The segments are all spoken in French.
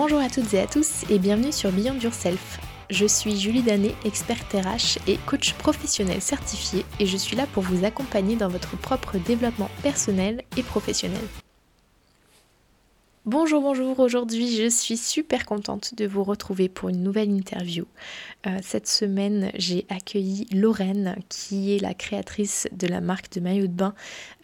Bonjour à toutes et à tous et bienvenue sur Beyond Yourself. Je suis Julie Danet, experte RH et coach professionnel certifié et je suis là pour vous accompagner dans votre propre développement personnel et professionnel. Bonjour, bonjour, aujourd'hui je suis super contente de vous retrouver pour une nouvelle interview. Euh, cette semaine j'ai accueilli Lorraine qui est la créatrice de la marque de maillot de bain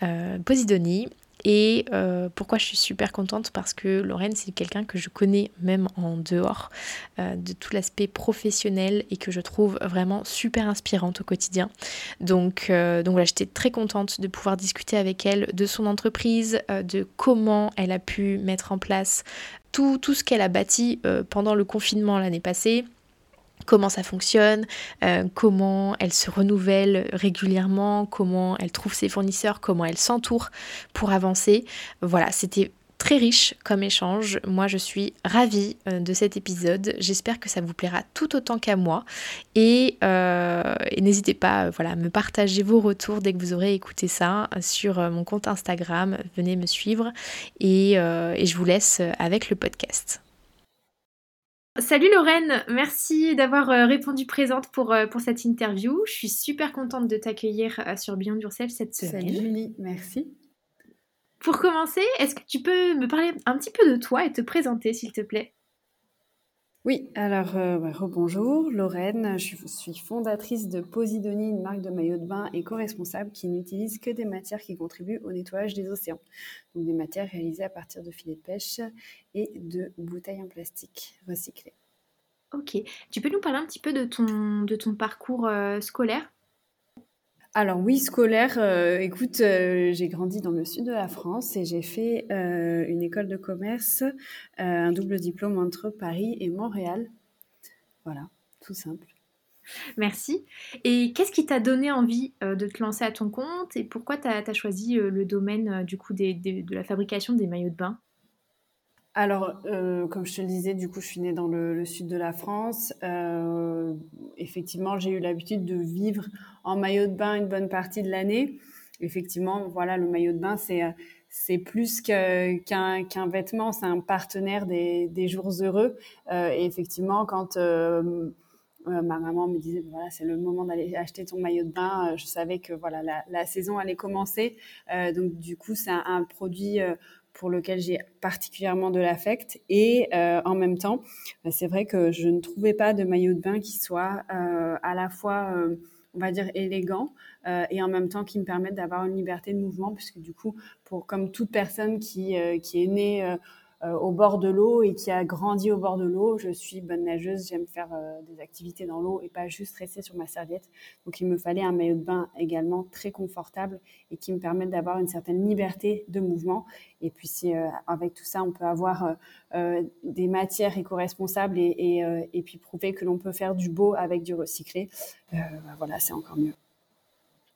euh, Posidoni et euh, pourquoi je suis super contente? Parce que Lorraine, c'est quelqu'un que je connais même en dehors euh, de tout l'aspect professionnel et que je trouve vraiment super inspirante au quotidien. Donc, euh, donc voilà, j'étais très contente de pouvoir discuter avec elle de son entreprise, de comment elle a pu mettre en place tout, tout ce qu'elle a bâti pendant le confinement l'année passée comment ça fonctionne, euh, comment elle se renouvelle régulièrement, comment elle trouve ses fournisseurs, comment elle s'entoure pour avancer. Voilà, c'était très riche comme échange. Moi, je suis ravie euh, de cet épisode. J'espère que ça vous plaira tout autant qu'à moi. Et, euh, n'hésitez pas voilà, à me partager vos retours dès que vous aurez écouté ça sur mon compte Instagram. Venez me suivre et je vous laisse avec le podcast. Salut Lorraine, merci d'avoir euh, répondu présente pour, euh, pour cette interview. Je suis super contente de t'accueillir euh, sur Beyond Yourself cette semaine. Salut Julie, merci. Pour commencer, est-ce que tu peux me parler un petit peu de toi et te présenter s'il te plaît? Oui, alors euh, bonjour, Lorraine, je suis fondatrice de Posidonie, une marque de maillot de bain éco-responsable qui n'utilise que des matières qui contribuent au nettoyage des océans. Donc des matières réalisées à partir de filets de pêche et de bouteilles en plastique recyclées. Ok, tu peux nous parler un petit peu de ton, de ton parcours euh, scolaire? Alors oui, scolaire, euh, écoute, euh, j'ai grandi dans le sud de la France et j'ai fait euh, une école de commerce, un double diplôme entre Paris et Montréal. Voilà, tout simple. Merci. Et qu'est-ce qui t'a donné envie de te lancer à ton compte et pourquoi tu as, choisi le domaine du coup de la fabrication des maillots de bain? Alors, euh, comme je te le disais, du coup, je suis née dans le, sud de la France. Euh, effectivement, j'ai eu l'habitude de vivre en maillot de bain une bonne partie de l'année. Effectivement, voilà, le maillot de bain, c'est c'est plus qu'un vêtement, c'est un partenaire des, des jours heureux. Euh, et effectivement, quand euh, ma maman me disait voilà c'est le moment d'aller acheter ton maillot de bain je savais que voilà la, saison allait commencer donc du coup c'est un, produit pour lequel j'ai particulièrement de l'affect. Et euh, en même temps, bah, c'est vrai que je ne trouvais pas de maillot de bain qui soit euh, à la fois, euh, on va dire, élégant et en même temps qui me permette d'avoir une liberté de mouvement, puisque du coup, pour comme toute personne qui, qui est née euh, au bord de l'eau et qui a grandi au bord de l'eau. Je suis bonne nageuse, j'aime faire euh, des activités dans l'eau et pas juste rester sur ma serviette. Donc il me fallait un maillot de bain également très confortable et qui me permette d'avoir une certaine liberté de mouvement. Et puis euh, avec tout ça on peut avoir des matières éco-responsables et, et, puis prouver que l'on peut faire du beau avec du recyclé, bah, voilà c'est encore mieux.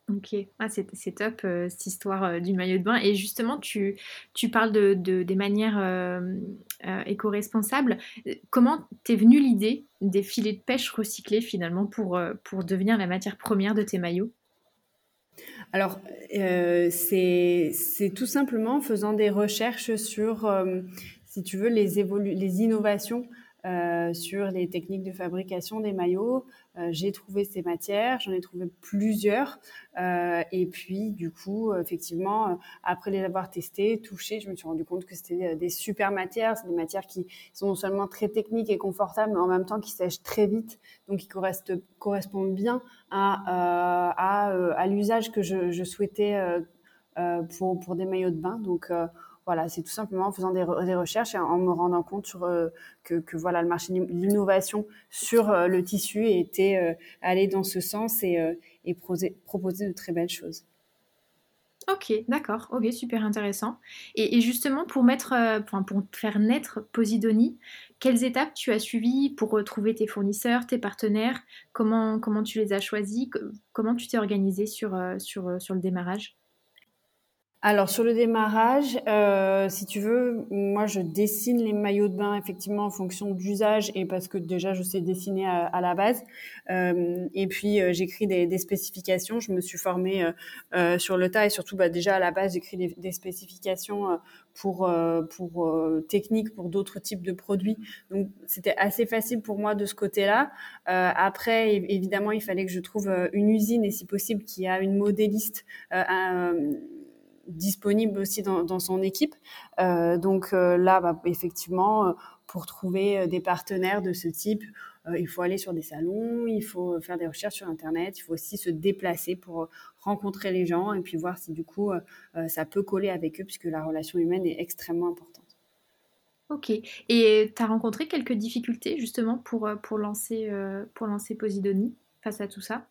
Ok, ah, c'est top euh, cette histoire euh, du maillot de bain. Et justement, tu, tu parles de, des manières euh, éco-responsables. Comment t'es venue l'idée des filets de pêche recyclés finalement pour, pour devenir la matière première de tes maillots? Alors, c'est tout simplement en faisant des recherches sur, si tu veux, les, les innovations euh, sur les techniques de fabrication des maillots. Euh, j'ai trouvé ces matières, j'en ai trouvé plusieurs. Euh, et puis, du coup, effectivement, après les avoir testées, touchées, je me suis rendu compte que c'était des super matières. C'est des matières qui sont non seulement très techniques et confortables, mais en même temps qui sèchent très vite, donc qui correspondent bien à, à, à l'usage que je, je souhaitais pour, pour des maillots de bain. Donc, voilà, c'est tout simplement en faisant des, recherches et en me rendant compte euh, que, voilà, le marché de l'innovation sur euh, le tissu était euh, dans ce sens et, et proposer de très belles choses. Ok, d'accord, ok, super intéressant. Et, justement, pour faire naître Posidonie, quelles étapes tu as suivies pour trouver tes fournisseurs, tes partenaires? Comment, comment tu les as choisis? Comment tu t'es organisé sur le démarrage? Alors sur le démarrage, euh, si tu veux, moi je dessine les maillots de bain effectivement en fonction d'usage et parce que déjà je sais dessiner à, la base. Euh, et puis euh, j'écris des, spécifications. Je me suis formée sur le tas et surtout bah, déjà à la base j'écris des, spécifications pour pour techniques pour d'autres types de produits. Donc c'était assez facile pour moi de ce côté-là. après évidemment il fallait que je trouve une usine et si possible qui a une modéliste. Un, disponible aussi dans, son équipe. Euh, donc euh, là, bah, effectivement, euh, pour trouver des partenaires de ce type, il faut aller sur des salons, il faut faire des recherches sur Internet, il faut aussi se déplacer pour rencontrer les gens et puis voir si du coup ça peut coller avec eux puisque la relation humaine est extrêmement importante. Ok. Et tu as rencontré quelques difficultés justement pour, pour, lancer, pour lancer Posidonie face à tout ça?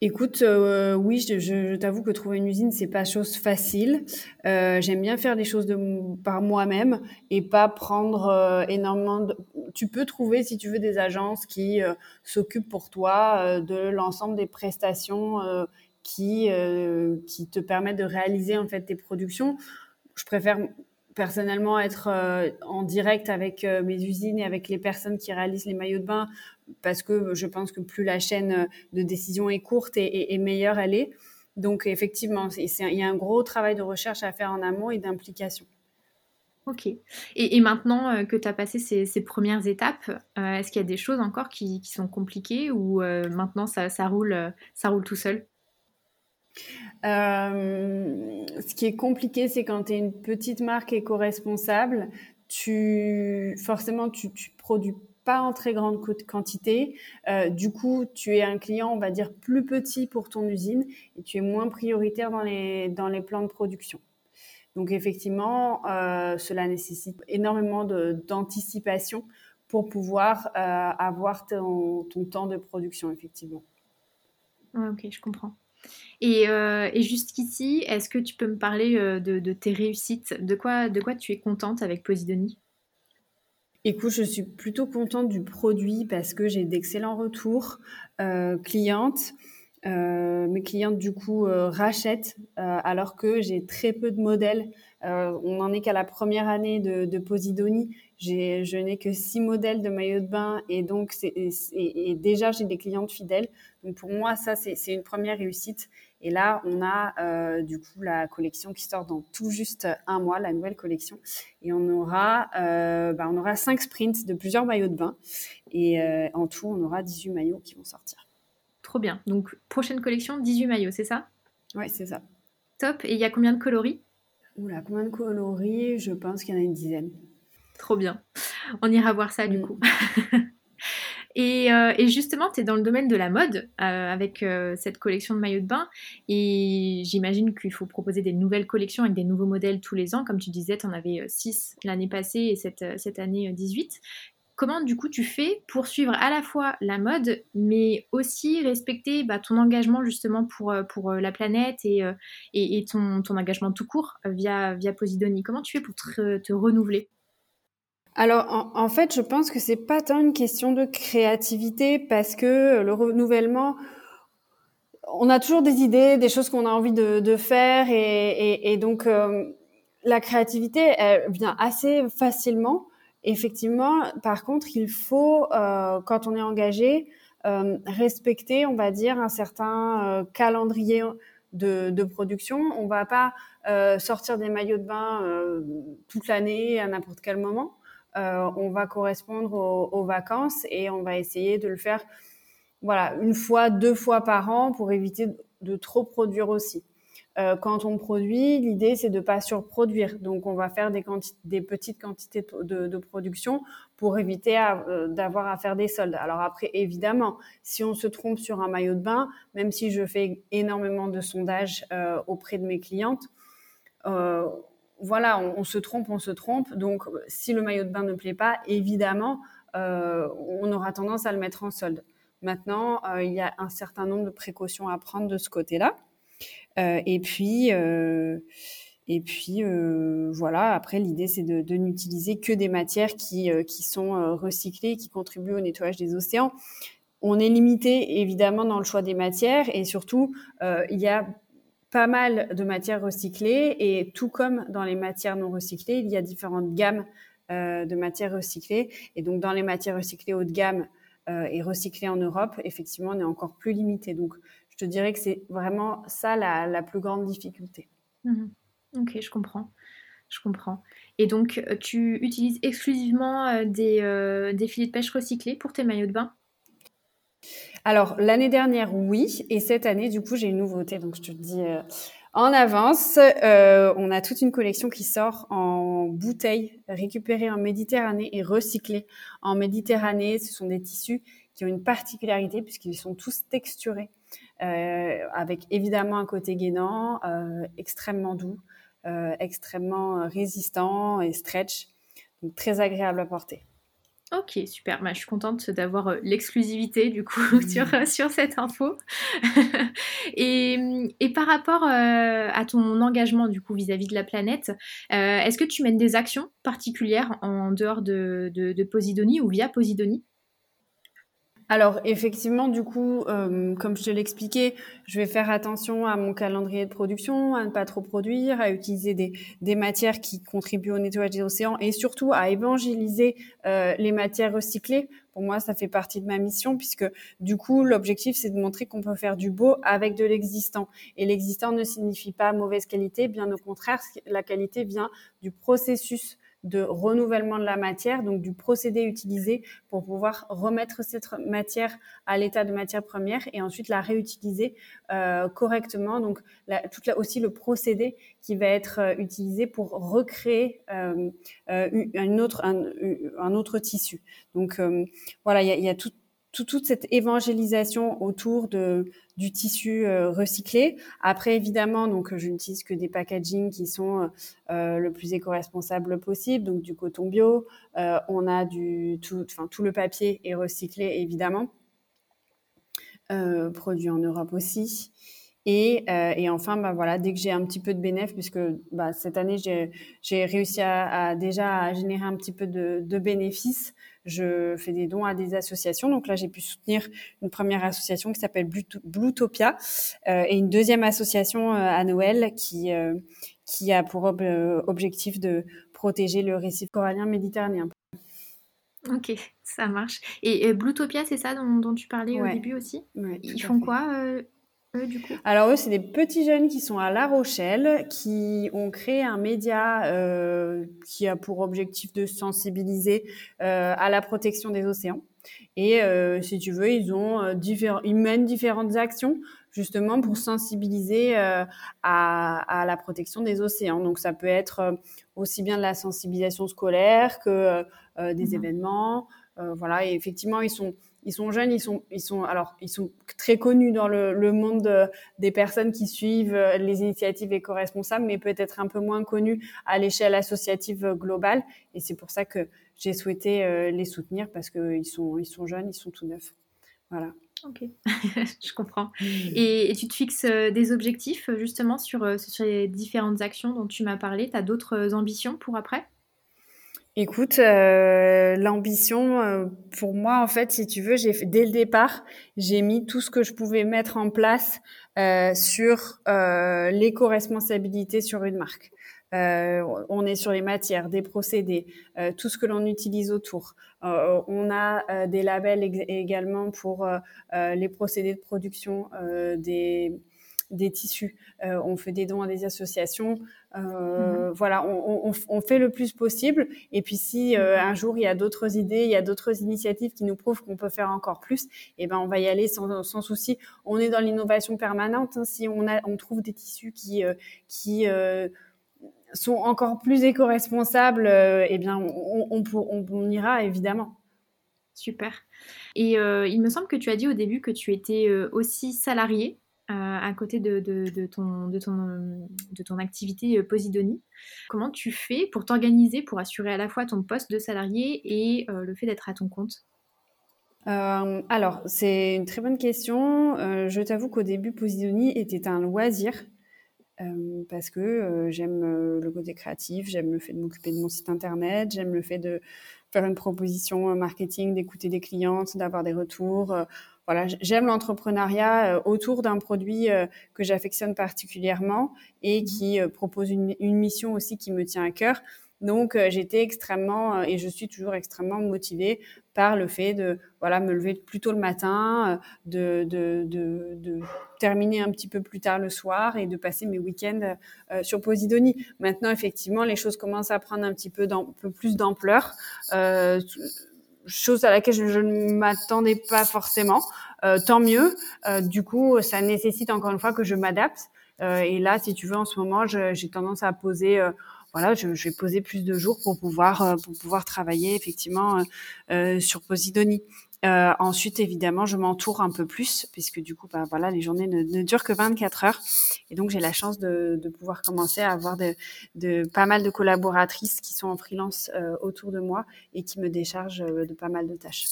Écoute, euh, oui, je, t'avoue que trouver une usine, c'est pas chose facile. Euh, j'aime bien faire des choses de, par moi-même et pas prendre euh, énormément de... Tu peux trouver, si tu veux, des agences qui s'occupent pour toi de l'ensemble des prestations qui, qui te permettent de réaliser en fait tes productions. Je préfère personnellement être en direct avec mes usines et avec les personnes qui réalisent les maillots de bain parce que je pense que plus la chaîne de décision est courte et, meilleure elle est. Donc effectivement, il y a un gros travail de recherche à faire en amont et d'implication. Ok. Et, maintenant euh, que tu as passé ces, premières étapes, euh, est-ce qu'il y a des choses encore qui, sont compliquées ou euh, maintenant ça, roule, ça roule tout seul? Ce qui est compliqué, c'est quand tu es une petite marque éco-responsable, tu, forcément, tu, tu produis pas en très grande quantité. Euh, du coup, tu es un client, on va dire, plus petit pour ton usine et tu es moins prioritaire dans les, plans de production. Donc effectivement, euh, cela nécessite énormément d'anticipation pour pouvoir euh, avoir ton, temps de production, effectivement. ok, je comprends. Et, et jusqu'ici, est-ce que tu peux me parler de, de, tes réussites? De quoi, de quoi tu es contente avec Posidonie Écoute, je suis plutôt contente du produit parce que j'ai d'excellents retours euh, clientes. Euh, mes clientes du coup euh, rachètent alors que j'ai très peu de modèles. on n'en est qu'à la première année de, de Posidonie. Je n'ai que six modèles de maillot de bain et donc c'est et déjà j'ai des clientes fidèles. Donc pour moi ça c'est une première réussite et là, on a euh, du coup la collection qui sort dans tout juste un mois, la nouvelle collection. Et on aura, euh, bah, on aura cinq sprints de plusieurs maillots de bain. Et euh, en tout, on aura 18 maillots qui vont sortir. Trop bien. Donc, prochaine collection, 18 maillots, c'est ça? Oui, c'est ça. Top. Et il y a combien de coloris? Oula, combien de coloris? Je pense qu'il y en a une dizaine. Trop bien. On ira voir ça du mm. coup. Euh, et, justement, tu es dans le domaine de la mode euh, avec euh, cette collection de maillots de bain. Et j'imagine qu'il faut proposer des nouvelles collections avec des nouveaux modèles tous les ans. Comme tu disais, tu en avais 6 l'année passée et cette, cette année 18. Comment du coup tu fais pour suivre à la fois la mode, mais aussi respecter bah, ton engagement justement pour, pour la planète et, et, ton, ton, engagement tout court via, via Posidonie Comment tu fais pour te renouveler? Alors, en, fait, je pense que c'est pas tant une question de créativité parce que le renouvellement, on a toujours des idées, des choses qu'on a envie de, faire et, donc euh, la créativité, elle vient assez facilement. Effectivement, par contre, il faut, euh, quand on est engagé, euh, respecter, on va dire, un certain calendrier de, de, production. On va pas sortir des maillots de bain toute l'année à n'importe quel moment. Euh, on va correspondre aux, vacances et on va essayer de le faire voilà, une fois, deux fois par an pour éviter de trop produire aussi. Euh, quand on produit, l'idée c'est de pas surproduire. Donc on va faire des, des petites quantités de, production pour éviter euh, d'avoir à faire des soldes. Alors après, évidemment, si on se trompe sur un maillot de bain, même si je fais énormément de sondages auprès de mes clientes, voilà, on, se trompe, on se trompe. Donc, si le maillot de bain ne plaît pas, évidemment, euh, on aura tendance à le mettre en solde. Maintenant, euh, il y a un certain nombre de précautions à prendre de ce côté-là. Euh, et puis, et puis voilà. Après, l'idée, c'est de, n'utiliser que des matières qui, qui sont recyclées, qui contribuent au nettoyage des océans. On est limité évidemment dans le choix des matières et surtout, il y a pas mal de matières recyclées et tout comme dans les matières non recyclées, il y a différentes gammes euh, de matières recyclées. Et donc, dans les matières recyclées haut de gamme euh, et recyclées en Europe, effectivement, on est encore plus limité. Donc, je te dirais que c'est vraiment ça la, plus grande difficulté. Mhm. Ok, je comprends. Je comprends. Et donc, euh, tu utilises exclusivement des filets de pêche recyclés pour tes maillots de bain? Alors, l'année dernière, oui. Et cette année, du coup, j'ai une nouveauté. Donc, je te dis euh, en avance. Euh, on a toute une collection qui sort en bouteilles récupérées en Méditerranée et recyclées en Méditerranée. Ce sont des tissus qui ont une particularité puisqu'ils sont tous texturés. Euh, avec évidemment un côté gainant, extrêmement doux, extrêmement résistant et stretch. Donc, très agréable à porter. Ok, super. Bah, je suis contente d'avoir euh, l'exclusivité du coup sur, mmh. sur cette info. et, et, par rapport euh, à ton engagement du coup vis-à-vis de la planète, euh, est-ce que tu mènes des actions particulières en dehors de, de, de Posidonie ou via Posidonie? Alors effectivement, du coup, euh, comme je te l'expliquais, je vais faire attention à mon calendrier de production, à ne pas trop produire, à utiliser des, des matières qui contribuent au nettoyage des océans et surtout à évangéliser euh, les matières recyclées. Pour moi, ça fait partie de ma mission puisque du coup, l'objectif, c'est de montrer qu'on peut faire du beau avec de l'existant. Et l'existant ne signifie pas mauvaise qualité, bien au contraire, la qualité vient du processus de renouvellement de la matière, donc du procédé utilisé pour pouvoir remettre cette matière à l'état de matière première et ensuite la réutiliser euh, correctement. Donc la, toute aussi le procédé qui va être euh, utilisé pour recréer euh, euh une autre, un, un, autre tissu. Donc euh, voilà, il y a, y a tout, toute cette évangélisation autour de, du tissu euh, recyclé. Après, évidemment, donc je n'utilise que des packaging qui sont euh, le plus éco-responsable possible, donc du coton bio. Euh, on a du tout, enfin tout le papier est recyclé évidemment, produit en Europe aussi. Et, et, enfin, bah voilà, dès que j'ai un petit peu de bénéfice, puisque bah, cette année j'ai réussi à, à, déjà à générer un petit peu de, de bénéfices, je fais des dons à des associations. Donc là, j'ai pu soutenir une première association qui s'appelle Bluetopia euh, et une deuxième association euh, à Noël qui, euh, qui a pour objectif de protéger le récif corallien méditerranéen. Ok, ça marche. Et, Bluetopia, c'est ça dont, tu parlais au début aussi? Ils font quoi alors eux, c'est des petits jeunes qui sont à La Rochelle, qui ont créé un média euh, qui a pour objectif de sensibiliser euh, à la protection des océans. Et euh, si tu veux, ils ont euh, différents, ils mènent différentes actions justement pour sensibiliser euh, à, à, la protection des océans. Donc ça peut être euh, aussi bien de la sensibilisation scolaire que des mmh événements. voilà, et effectivement, ils sont ils sont jeunes, ils sont, ils sont, alors, ils sont très connus dans le, monde des personnes qui suivent euh, les initiatives éco-responsables, mais peut-être un peu moins connus à l'échelle associative globale. Et c'est pour ça que j'ai souhaité euh, les soutenir parce qu'ils sont, ils sont jeunes, ils sont tout neufs. Voilà. Ok, je comprends. Et, tu te fixes euh, des objectifs justement sur, sur les différentes actions dont tu m'as parlé? Tu as d'autres ambitions pour après? Écoute, euh, l'ambition, euh, pour moi, en fait, si tu veux, j'ai dès le départ, j'ai mis tout ce que je pouvais mettre en place euh, sur euh, l'éco-responsabilité sur une marque. on est sur les matières, des procédés, tout ce que l'on utilise autour. on a des labels également pour les procédés de production des des tissus. Euh, on fait des dons à des associations. Euh, mhm. Voilà, on, fait le plus possible. Et puis si euh, un jour il y a d'autres idées, il y a d'autres initiatives qui nous prouvent qu'on peut faire encore plus, et eh ben on va y aller sans, souci. On est dans l'innovation permanente. Hein. Si on, a, on trouve des tissus qui qui sont encore plus éco-responsables, eh bien on, on, ira évidemment. Super. Et il me semble que tu as dit au début que tu étais aussi salarié à côté de, ton, activité euh, Posidonie. Comment tu fais pour t'organiser, pour assurer à la fois ton poste de salarié et euh, le fait d'être à ton compte? Euh, alors, c'est une très bonne question. je t'avoue qu'au début, Posidonie était un loisir parce que j'aime le côté créatif, j'aime le fait de m'occuper de mon site internet, j'aime le fait de faire une proposition marketing, d'écouter des clientes, d'avoir des retours. Voilà, j'aime l'entrepreneuriat autour d'un produit que j'affectionne particulièrement et qui propose une, mission aussi qui me tient à cœur. Donc j'étais extrêmement et je suis toujours extrêmement motivée par le fait de voilà me lever plus tôt le matin, de, de, de, de terminer un petit peu plus tard le soir et de passer mes week-ends euh, sur Posidonie. Maintenant, effectivement, les choses commencent à prendre un petit peu, peu plus d'ampleur, euh, chose à laquelle je, ne m'attendais pas forcément. Euh, tant mieux. Euh, du coup, ça nécessite encore une fois que je m'adapte. Euh, et là, si tu veux, en ce moment, j'ai tendance à poser voilà, je, je, vais poser plus de jours pour pouvoir euh, pour pouvoir travailler effectivement euh, euh, sur Posidonie. Euh, ensuite, évidemment, je m'entoure un peu plus puisque du coup, bah, voilà, les journées ne, ne, durent que 24 heures et donc j'ai la chance de, pouvoir commencer à avoir de, pas mal de collaboratrices qui sont en freelance euh, autour de moi et qui me déchargent de pas mal de tâches.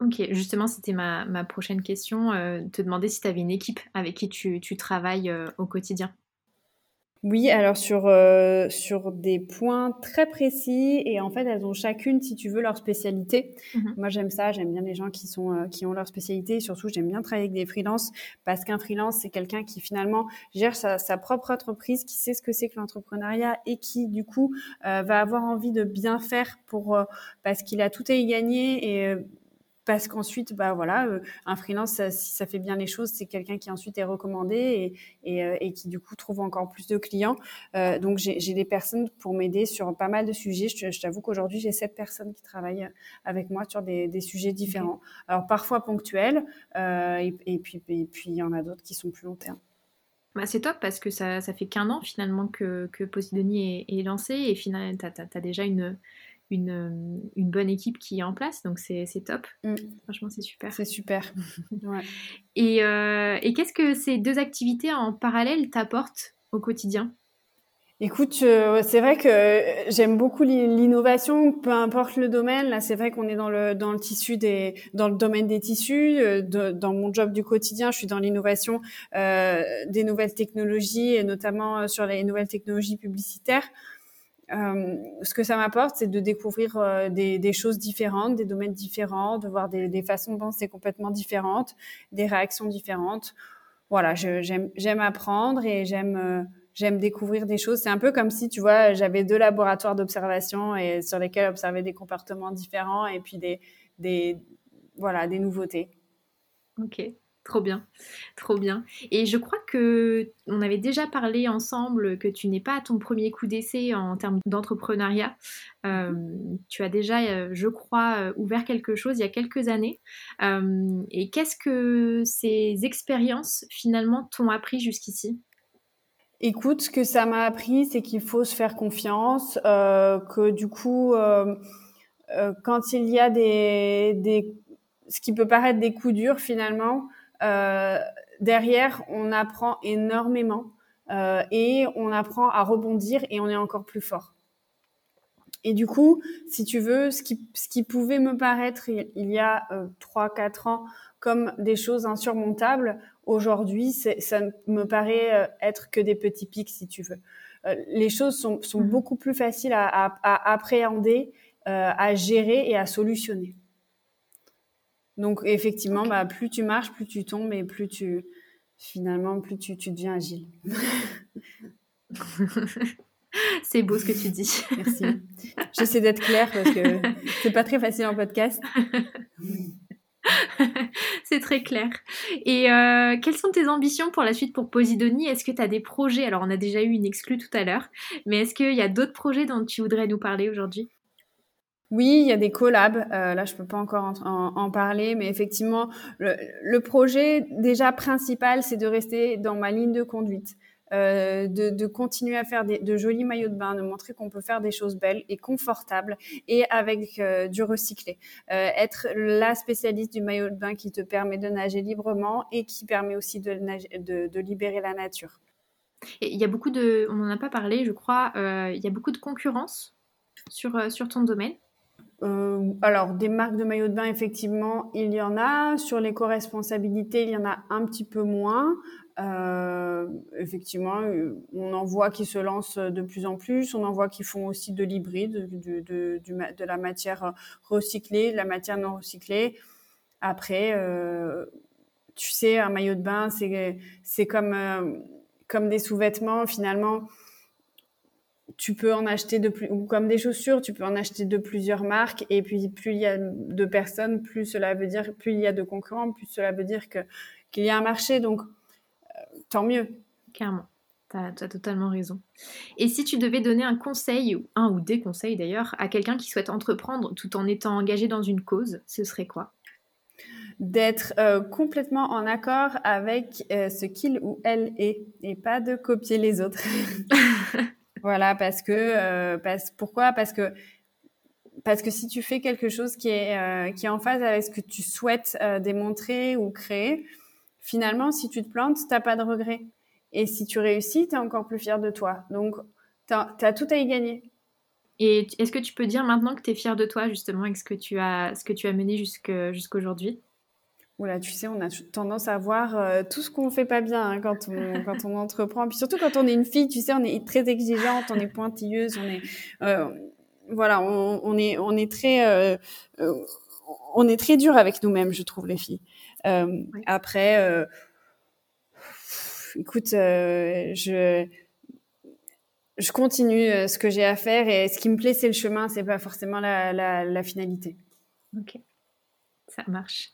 Ok, justement, c'était ma, ma, prochaine question, euh, te demander si tu avais une équipe avec qui tu, tu travailles au quotidien. Oui, alors sur euh, sur des points très précis et en fait elles ont chacune, si tu veux, leur spécialité. Mmh Moi j'aime ça, j'aime bien les gens qui sont euh, qui ont leur spécialité. surtout j'aime bien travailler avec des freelances parce qu'un freelance c'est quelqu'un qui finalement gère sa, sa, propre entreprise, qui sait ce que c'est que l'entrepreneuriat et qui du coup euh, va avoir envie de bien faire pour parce qu'il a tout à y gagner et parce qu'ensuite, bah voilà, euh, un freelance, si ça fait bien les choses, c'est quelqu'un qui ensuite est recommandé et, et, euh, et, qui du coup trouve encore plus de clients. Euh, donc j'ai des personnes pour m'aider sur pas mal de sujets. Je, t'avoue qu'aujourd'hui j'ai sept personnes qui travaillent avec moi sur des, des sujets différents. Alors parfois ponctuels, euh, et, et, puis et puis il y en a d'autres qui sont plus long terme. Bah, c'est top parce que ça, ça fait qu'un an finalement que, que Posidonie est, est lancé et finalement tu as, as, déjà une, une, euh, une, bonne équipe qui est en place, donc c'est top. Mm. Franchement, c'est super. C'est super. ouais. Et, euh, et qu'est-ce que ces deux activités en parallèle t'apportent au quotidien? Écoute, euh, c'est vrai que j'aime beaucoup l'innovation, peu importe le domaine. Là, c'est vrai qu'on est dans le dans le tissu des dans le domaine des tissus. De, dans mon job du quotidien, je suis dans l'innovation euh, des nouvelles technologies et notamment sur les nouvelles technologies publicitaires. Euh, ce que ça m'apporte, c'est de découvrir euh, des, des, choses différentes, des domaines différents, de voir des, des, façons de penser complètement différentes, des réactions différentes. Voilà, j'aime apprendre et j'aime euh, j'aime découvrir des choses. C'est un peu comme si, tu vois, j'avais deux laboratoires d'observation et sur lesquels observer des comportements différents et puis des, des voilà des nouveautés. Ok. Trop bien, trop bien. Et je crois que on avait déjà parlé ensemble que tu n'es pas à ton premier coup d'essai en termes d'entrepreneuriat. Euh, tu as déjà, euh, je crois, euh, ouvert quelque chose il y a quelques années. et qu'est-ce que ces expériences finalement t'ont appris jusqu'ici? Écoute, ce que ça m'a appris, c'est qu'il faut se faire confiance, que du coup, quand il y a des, des, ce qui peut paraître des coups durs finalement, derrière, on apprend énormément euh, et on apprend à rebondir et on est encore plus fort. Et du coup, si tu veux, ce qui, ce qui pouvait me paraître il, y a euh, trois, 4 ans comme des choses insurmontables, aujourd'hui, ça me paraît être que des petits pics, si tu veux. les choses sont, sont mmh. beaucoup plus faciles à, à, à appréhender, à gérer et à solutionner. Donc effectivement, bah, plus tu marches, plus tu tombes et plus tu finalement plus tu, tu deviens agile. c'est beau ce que tu dis. Merci. J'essaie d'être claire parce que c'est pas très facile en podcast. c'est très clair. Et euh, quelles sont tes ambitions pour la suite pour Posidonie Est-ce que tu as des projets? Alors, on a déjà eu une exclue tout à l'heure, mais est-ce qu'il y a d'autres projets dont tu voudrais nous parler aujourd'hui? Oui, il y a des collabs. Euh, là, je peux pas encore en, parler, mais effectivement, le, projet déjà principal, c'est de rester dans ma ligne de conduite, euh, de, continuer à faire de jolis maillots de bain, de montrer qu'on peut faire des choses belles et confortables et avec euh, du recyclé. Être la spécialiste du maillot de bain qui te permet de nager librement et qui permet aussi de, libérer la nature. il y a beaucoup de, on n'en a pas parlé, je crois, il y a beaucoup de concurrence sur, sur ton domaine. Euh, alors, des marques de maillots de bain, effectivement, il y en a. Sur l'éco-responsabilité, il y en a un petit peu moins. Euh, effectivement, euh, on en voit qui se lancent de plus en plus. On en voit qui font aussi de l'hybride, de, de, de, la matière recyclée, de la matière non recyclée. Après, euh, tu sais, un maillot de bain, c'est comme euh, comme des sous-vêtements. Finalement, tu peux en acheter de plus, ou comme des chaussures, tu peux en acheter de plusieurs marques. Et puis, plus il y a de personnes, plus cela veut dire, plus il y a de concurrents, plus cela veut dire que qu'il y a un marché. Donc, euh, tant mieux. Carrément. Tu as, totalement raison. Et si tu devais donner un conseil, un ou des conseils d'ailleurs, à quelqu'un qui souhaite entreprendre tout en étant engagé dans une cause, ce serait quoi? D'être euh, complètement en accord avec euh, ce qu'il ou elle est et pas de copier les autres. voilà, parce que, euh, pourquoi? Parce que si tu fais quelque chose qui est, est en phase avec ce que tu souhaites démontrer ou créer, finalement, si tu te plantes, t'as pas de regret. Et si tu réussis, tu es encore plus fier de toi. Donc, tu as, tout à y gagner. Et est-ce que tu peux dire maintenant que tu es fier de toi, justement, avec ce que tu as, ce que tu as mené jusqu'à aujourd'hui Oula, tu sais, on a tendance à voir euh, tout ce qu'on fait pas bien hein, quand, on, quand on entreprend. Puis surtout quand on est une fille, tu sais, on est très exigeante, on est pointilleuse, on est, euh, voilà, on, est, on est très, euh, on est très dur avec nous-mêmes, je trouve, les filles. Après, écoute, je je continue ce que j'ai à faire et ce qui me plaît, c'est le chemin, c'est pas forcément la, la, finalité. Ok, ça marche.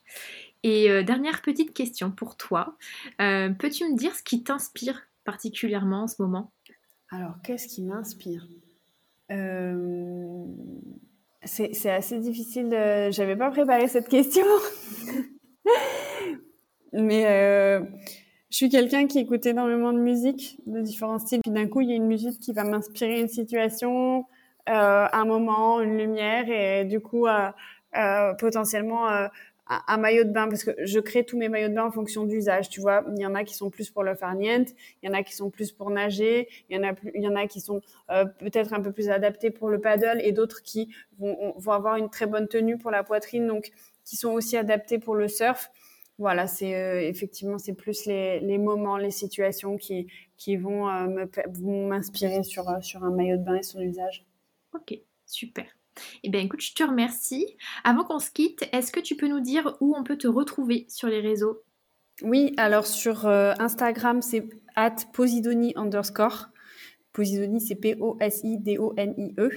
Et euh, dernière petite question pour toi. Peux-tu me dire ce qui t'inspire particulièrement en ce moment? Alors, qu'est-ce qui m'inspire? C'est assez difficile. De... J'avais pas préparé cette question. Mais je suis quelqu'un qui écoute énormément de musique, de différents styles. Puis d'un coup, il y a une musique qui va m'inspirer une situation, euh, un moment, une lumière, et du coup, euh, euh, potentiellement un maillot de bain, parce que je crée tous mes maillots de bain en fonction d'usage. Tu vois, il y en a qui sont plus pour le farniente, il y en a qui sont plus pour nager, il y en a, plus, il y en a qui sont euh, peut-être un peu plus adaptés pour le paddle, et d'autres qui vont, avoir une très bonne tenue pour la poitrine, donc qui sont aussi adaptés pour le surf voilà, c'est euh, effectivement c'est plus les, moments, les situations qui, qui vont euh, m'inspirer sur, sur un maillot de bain et son usage. Ok, super. Eh bien écoute, je te remercie. Avant qu'on se quitte, est-ce que tu peux nous dire où on peut te retrouver sur les réseaux? Oui, alors sur Instagram, c'est at posidoni underscore. Posidoni, c'est P-O-S-I-D-O-N-I-E.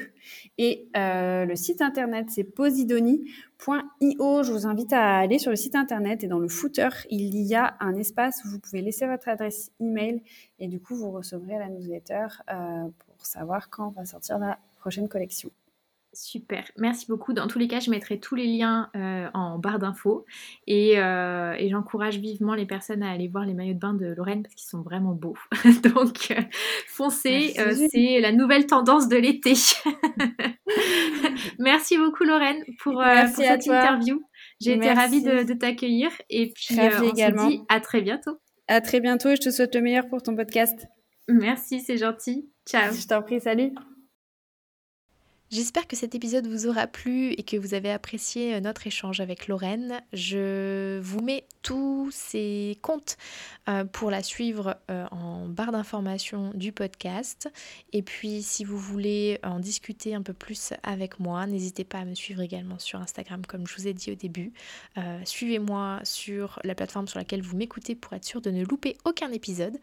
Et euh, le site internet, c'est posidoni.io. Je vous invite à aller sur le site internet et dans le footer, il y a un espace où vous pouvez laisser votre adresse email et du coup, vous recevrez la newsletter euh, pour savoir quand va sortir la prochaine collection. Super, merci beaucoup. Dans tous les cas, je mettrai tous les liens euh, en barre d'infos euh, et, j'encourage vivement les personnes à aller voir les maillots de bain de Lorraine parce qu'ils sont vraiment beaux. Donc, euh, foncez, c'est la nouvelle tendance de l'été. merci beaucoup Lorraine pour, cette interview. J'ai été ravie de, t'accueillir et puis on également. se dit à très bientôt. À très bientôt et je te souhaite le meilleur pour ton podcast. Merci, c'est gentil. Ciao. Je t'en prie, salut. J'espère que cet épisode vous aura plu et que vous avez apprécié euh, notre échange avec Lorraine. Je vous mets tous ses comptes euh, pour la suivre euh, en barre d'information du podcast. Et puis si vous voulez en discuter un peu plus avec moi, n'hésitez pas à me suivre également sur Instagram comme je vous ai dit au début. Suivez-moi sur la plateforme sur laquelle vous m'écoutez pour être sûr de ne louper aucun épisode.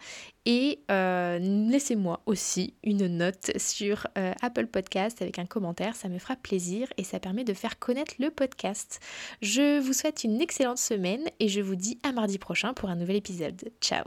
Et laissez-moi aussi une note sur Apple Podcast avec un ça me fera plaisir et ça permet de faire connaître le podcast. Je vous souhaite une excellente semaine et je vous dis à mardi prochain pour un nouvel épisode. Ciao